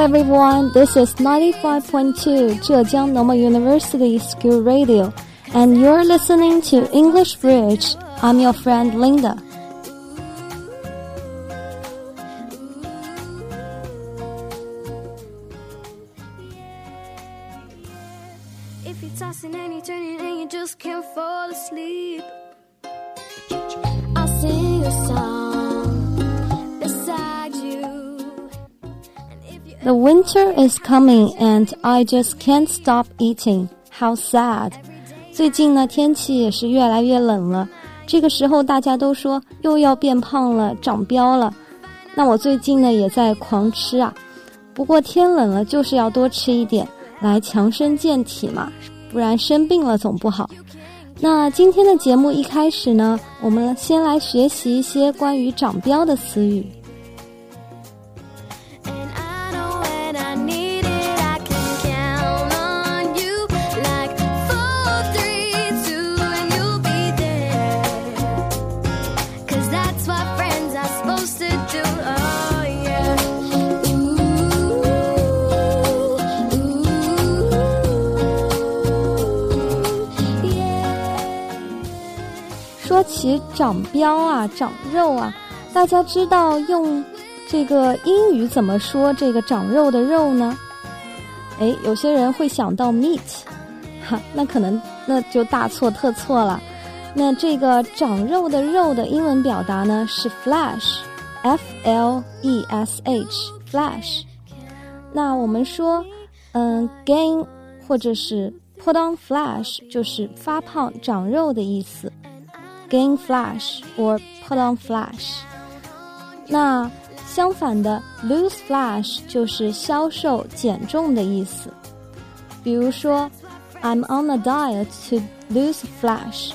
everyone. This is 95.2 Zhejiang Normal University School Radio, and you're listening to English Bridge. I'm your friend Linda. The winter is coming, and I just can't stop eating. How sad! 最近呢，天气也是越来越冷了。这个时候，大家都说又要变胖了，长膘了。那我最近呢，也在狂吃啊。不过天冷了，就是要多吃一点，来强身健体嘛，不然生病了总不好。那今天的节目一开始呢，我们先来学习一些关于长膘的词语。起长膘啊，长肉啊，大家知道用这个英语怎么说这个长肉的肉呢？诶，有些人会想到 meat，哈，那可能那就大错特错了。那这个长肉的肉的英文表达呢是 flesh，f l e s h，flesh。那我们说，嗯，gain 或者是 put on flesh 就是发胖、长肉的意思。gain flesh or put on flesh。那相反的，lose flesh 就是消瘦、减重的意思。比如说，I'm on a diet to lose flesh。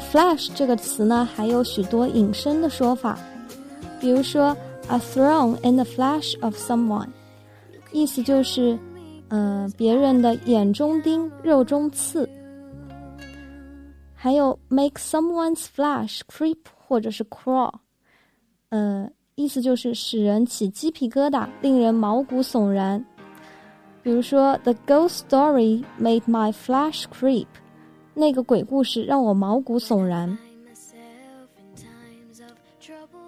Flash 这个词呢，还有许多引申的说法，比如说 a thorn in the flesh of someone，意思就是，呃，别人的眼中钉、肉中刺。还有 make someone's flesh creep 或者是 crawl，呃，意思就是使人起鸡皮疙瘩，令人毛骨悚然。比如说，The ghost story made my flesh creep。那个鬼故事让我毛骨悚然。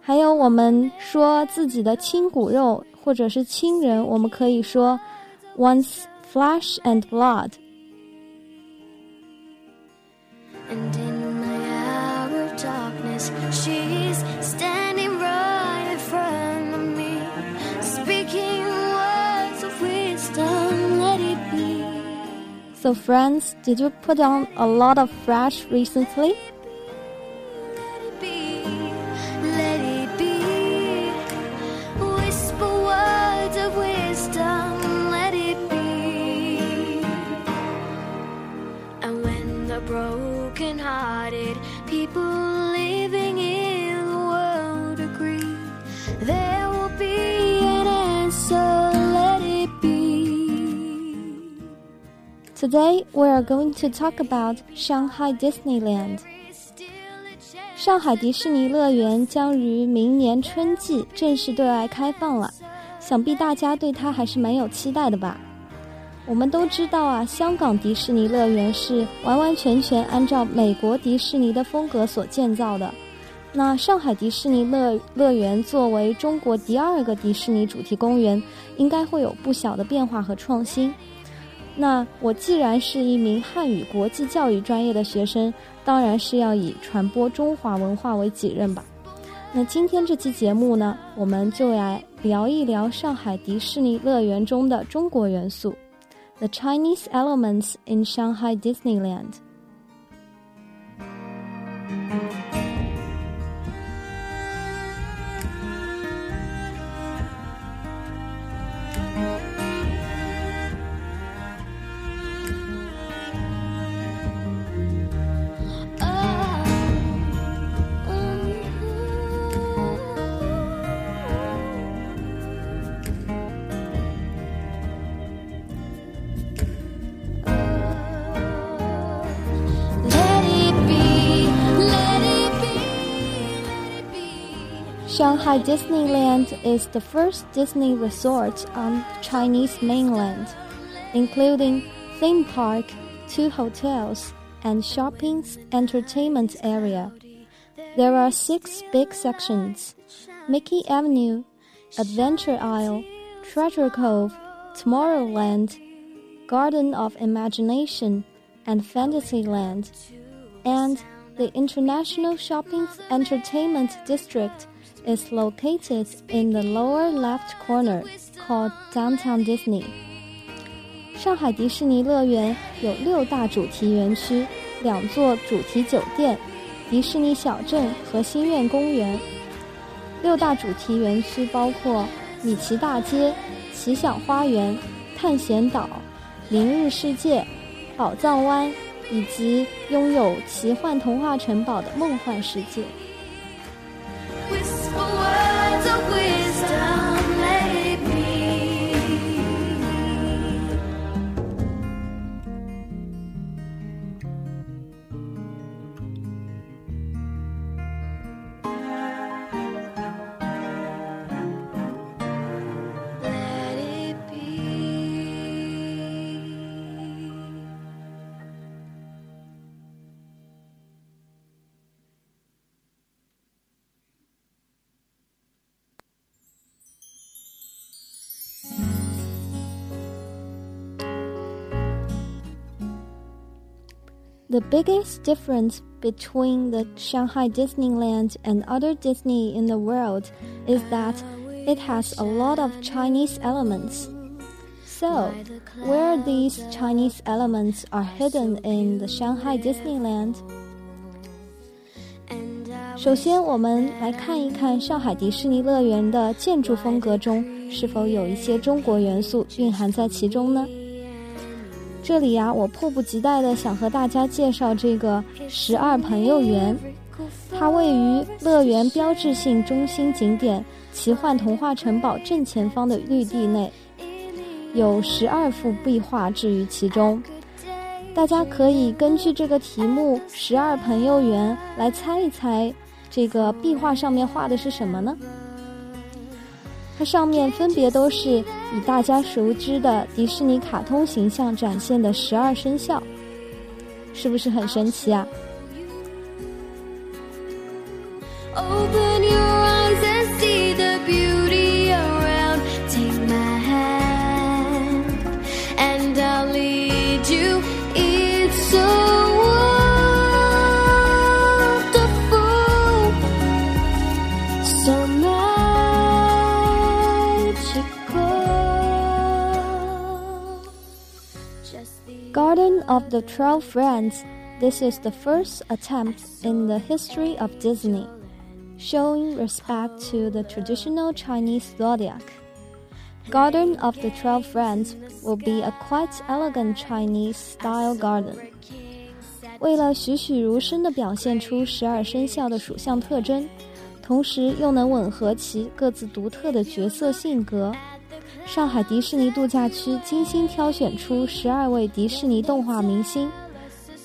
还有我们说自己的亲骨肉或者是亲人，我们可以说，once flesh and blood。So friends, did you put on a lot of flesh recently? Today we are going to talk about Shanghai Disneyland. 上海迪士尼乐园将于明年春季正式对外开放了，想必大家对它还是蛮有期待的吧？我们都知道啊，香港迪士尼乐园是完完全全按照美国迪士尼的风格所建造的。那上海迪士尼乐乐园作为中国第二个迪士尼主题公园，应该会有不小的变化和创新。那我既然是一名汉语国际教育专业的学生，当然是要以传播中华文化为己任吧。那今天这期节目呢，我们就来聊一聊上海迪士尼乐园中的中国元素，The Chinese elements in Shanghai Disneyland。Shanghai Disneyland is the first Disney resort on Chinese mainland, including theme park, two hotels, and shopping entertainment area. There are six big sections Mickey Avenue, Adventure Isle, Treasure Cove, Tomorrowland, Garden of Imagination, and Fantasyland. And the International Shopping Entertainment District is located in the lower left corner called Downtown Disney. 上海迪士尼乐园有六大主题园区，两座主题酒店，迪士尼小镇和新苑公园。六大主题园区包括米奇大街、奇想花园、探险岛、明日世界、宝藏湾，以及拥有奇幻童话城堡的梦幻世界。The biggest difference between the Shanghai Disneyland and other Disney in the world is that it has a lot of Chinese elements. So, where these Chinese elements are hidden in the Shanghai Disneyland? 首先，我们来看一看上海迪士尼乐园的建筑风格中是否有一些中国元素蕴含在其中呢？ 这里呀、我迫不及待的想和大家介绍这个十二朋友园，它位于乐园标志性中心景点奇幻童话城堡正前方的绿地内，有十二幅壁画置于其中。大家可以根据这个题目“十二朋友园”来猜一猜，这个壁画上面画的是什么呢？它上面分别都是以大家熟知的迪士尼卡通形象展现的十二生肖，是不是很神奇啊？of the Twelve Friends. This is the first attempt in the history of Disney, showing respect to the traditional Chinese zodiac. Garden of the Twelve Friends will be a quite elegant Chinese style garden. 为了栩栩如生地表现出十二生肖的属相特征，同时又能吻合其各自独特的角色性格， 上海迪士尼度假区精心挑选出十二位迪士尼动画明星，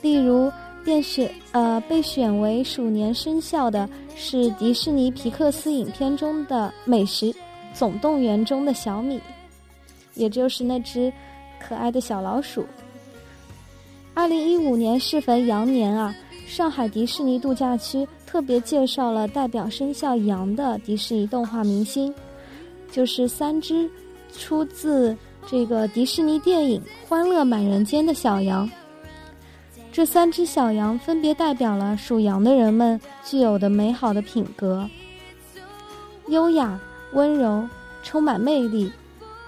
例如便选呃被选为鼠年生肖的是迪士尼皮克斯影片中的《美食总动员》中的小米，也就是那只可爱的小老鼠。二零一五年适逢羊年啊，上海迪士尼度假区特别介绍了代表生肖羊的迪士尼动画明星，就是三只出自这个迪士尼电影《欢乐满人间》的小羊。这三只小羊分别代表了属羊的人们具有的美好的品格：优雅、温柔、充满魅力，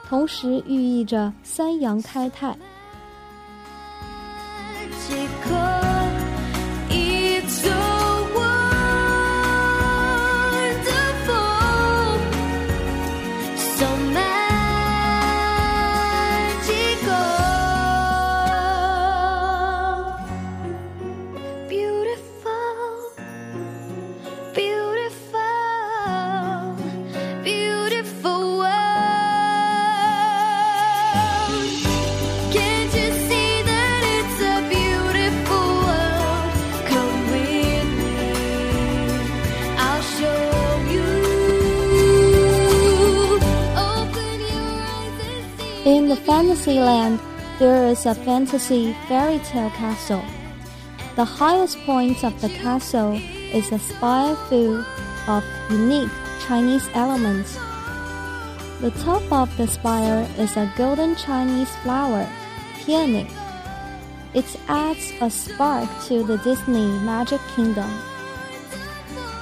同时寓意着三羊开泰。there is a fantasy fairy tale castle. The highest point of the castle is a spire full of unique Chinese elements. The top of the spire is a golden Chinese flower, peony. It adds a spark to the Disney Magic Kingdom.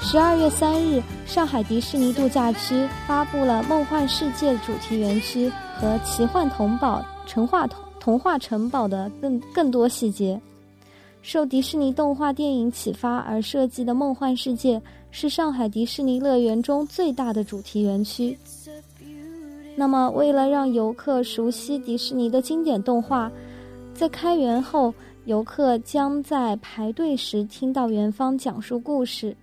十二月三日，上海迪士尼度假区发布了梦幻世界主题园区和奇幻童堡、神话童 童话城堡的更更多细节。受迪士尼动画电影启发而设计的梦幻世界是上海迪士尼乐园中最大的主题园区。那么，为了让游客熟悉迪士尼的经典动画，在开园后，游客将在排队时听到园方讲述故事。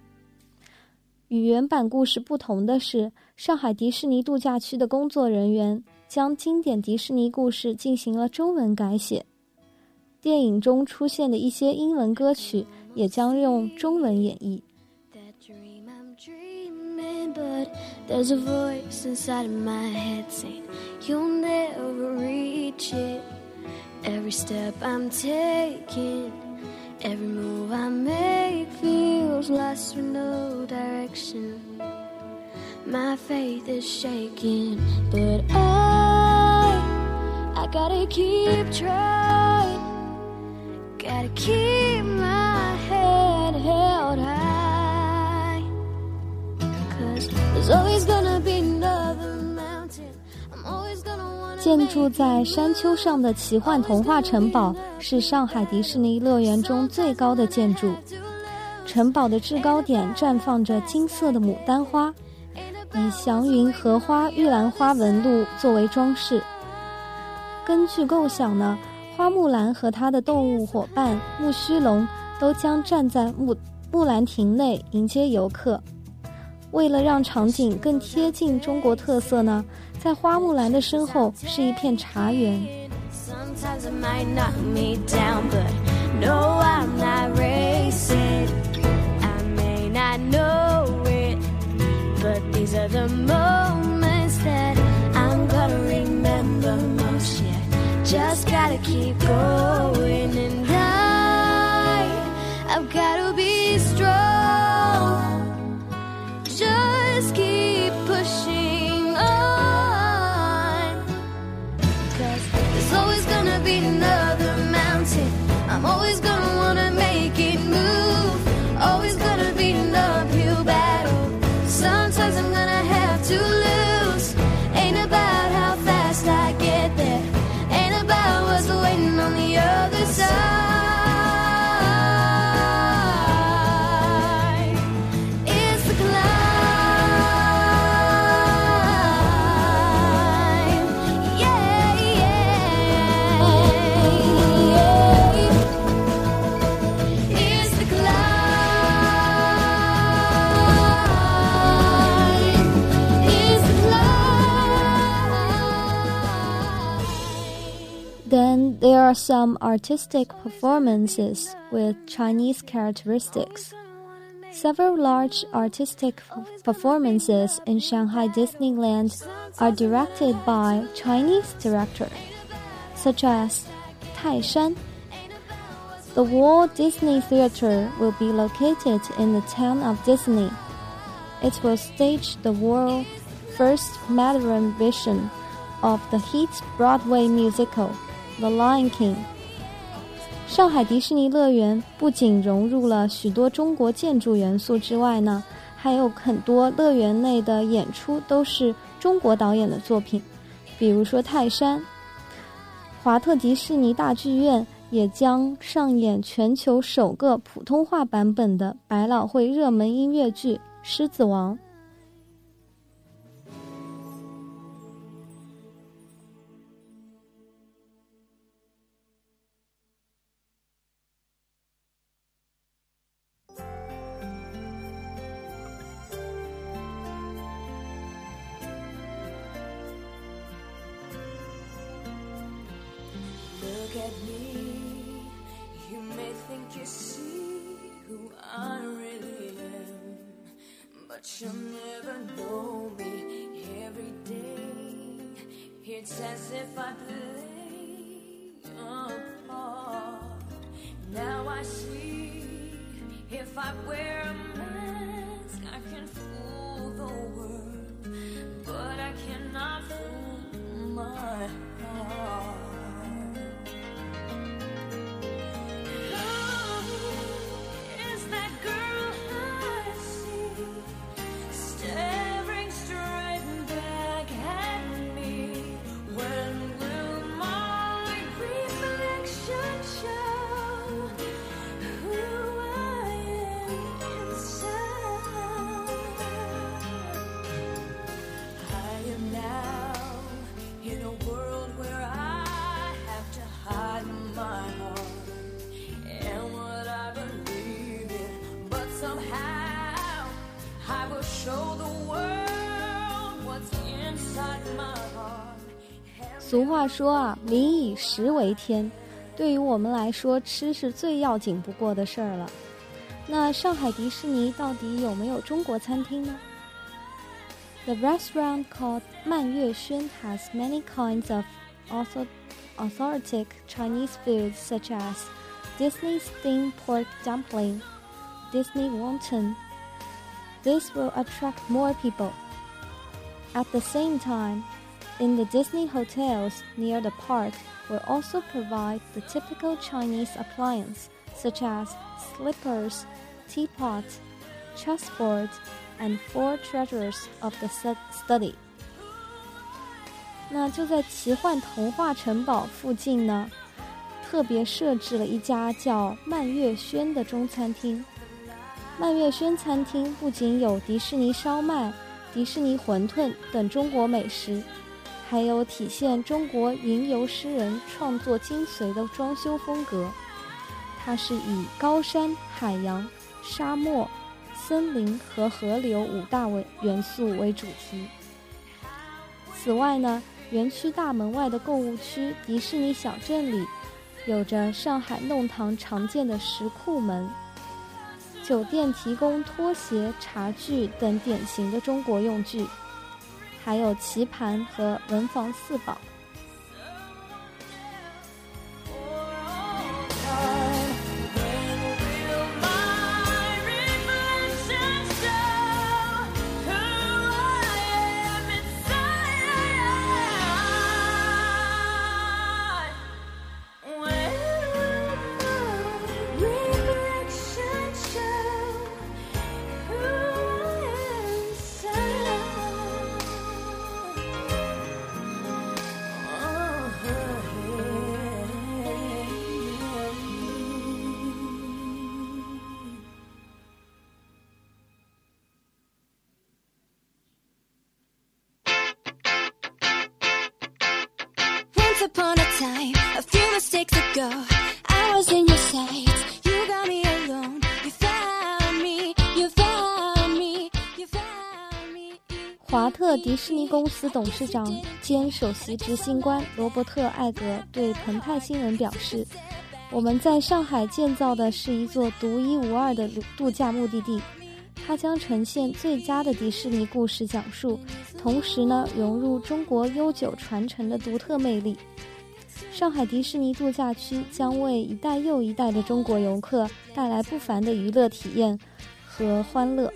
与原版故事不同的是，上海迪士尼度假区的工作人员将经典迪士尼故事进行了中文改写。电影中出现的一些英文歌曲也将用中文演绎。That dream I'm dreaming, but there's a voice inside my head saying you'll never reach it. Every step I'm taking, every move I make feels lost with no direction. My faith is shaking, but I, I gotta keep trying. Gotta keep my head held high. Cause there's always gonna be another mountain. I'm always gonna wanna 建筑在山丘上的奇幻童话城堡是上海迪士尼乐园中最高的建筑。城堡的制高点绽放着金色的牡丹花，以祥云、荷花、玉兰花纹路作为装饰。根据构想呢，花木兰和她的动物伙伴木须龙都将站在木木兰亭内迎接游客。为了让场景更贴近中国特色呢，在花木兰的身后是一片茶园。Keep going, are some artistic performances with Chinese characteristics. Several large artistic performances in Shanghai Disneyland are directed by Chinese directors, such as Taishan. The Walt Disney Theater will be located in the town of Disney. It will stage the world's first modern version of the hit Broadway musical The Lion King。上海迪士尼乐园不仅融入了许多中国建筑元素之外呢，还有很多乐园内的演出都是中国导演的作品，比如说泰山。华特迪士尼大剧院也将上演全球首个普通话版本的百老汇热门音乐剧《狮子王》。As if I played a part. Now I see if I wear a 俗话说啊，民以食为天。对于我们来说，吃是最要紧不过的事儿了。那上海迪士尼到底有没有中国餐厅呢？The restaurant called 蔓月轩 has many kinds of author- authentic Chinese foods such as Disney's steamed pork dumpling, Disney wonton. This will attract more people. At the same time, in the Disney hotels near the park will also provide the typical Chinese appliance such as slippers, teapots, chessboards, and four treasures of the stu- study. 那就在奇幻童话城堡附近呢，特别设置了一家叫蔓月轩的中餐厅。蔓月轩餐厅不仅有迪士尼烧麦、迪士尼馄饨等中国美食， 还有体现中国云游诗人创作精髓的装修风格。它是以高山、海洋、沙漠、森林和河流五大为元素为主题。此外呢，园区大门外的购物区迪士尼小镇里，有着上海弄堂常见的石库门。酒店提供拖鞋、茶具等典型的中国用具，还有棋盘和文房四宝。华特迪士尼公司董事长兼首席执行官罗伯特·艾格对澎湃新闻表示：“我们在上海建造的是一座独一无二的度假目的地，它将呈现最佳的迪士尼故事讲述，同时呢融入中国悠久传承的独特魅力。上海迪士尼度假区将为一代又一代的中国游客带来不凡的娱乐体验和欢乐。”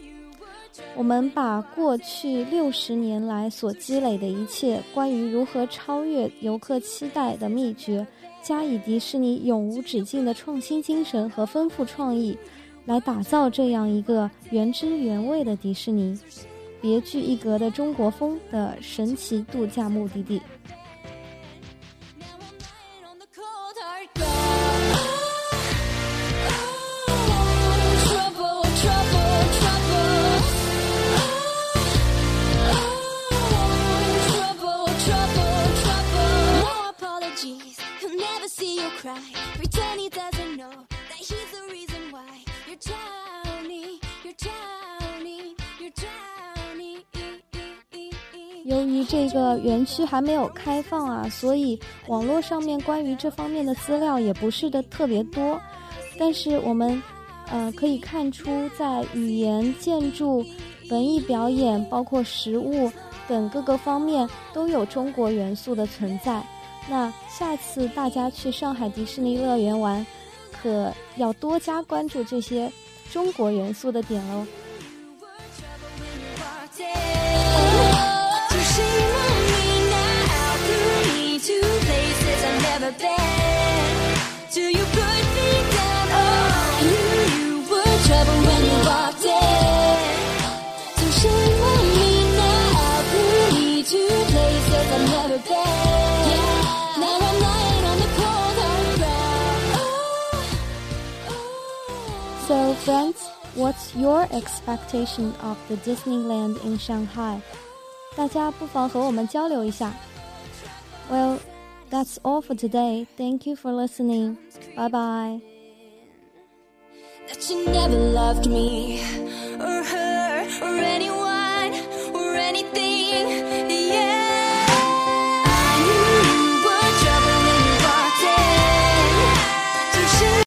我们把过去六十年来所积累的一切关于如何超越游客期待的秘诀，加以迪士尼永无止境的创新精神和丰富创意，来打造这样一个原汁原味的迪士尼，别具一格的中国风的神奇度假目的地。See you cry. Pretend he doesn't know that he's the reason why you're drowning. You're drowning. You're drowning. 由于这个园区还没有开放啊，所以网络上面关于这方面的资料也不是的特别多。但是我们呃可以看出，在语言、建筑、文艺表演，包括食物，等各个方面都有中国元素的存在。那下次大家去上海迪士尼乐园玩，可要多加关注这些中国元素的点喽。So shame on me now. Through me to places I've never been. Do you put me down? Oh, you, you were trouble when you walked in. So shame Friends, what's your expectation of the Disneyland in Shanghai? 大家不妨和我们交流一下。Well, that's all for today. Thank you for listening. Bye bye. That you never loved me or her or anyone or anything.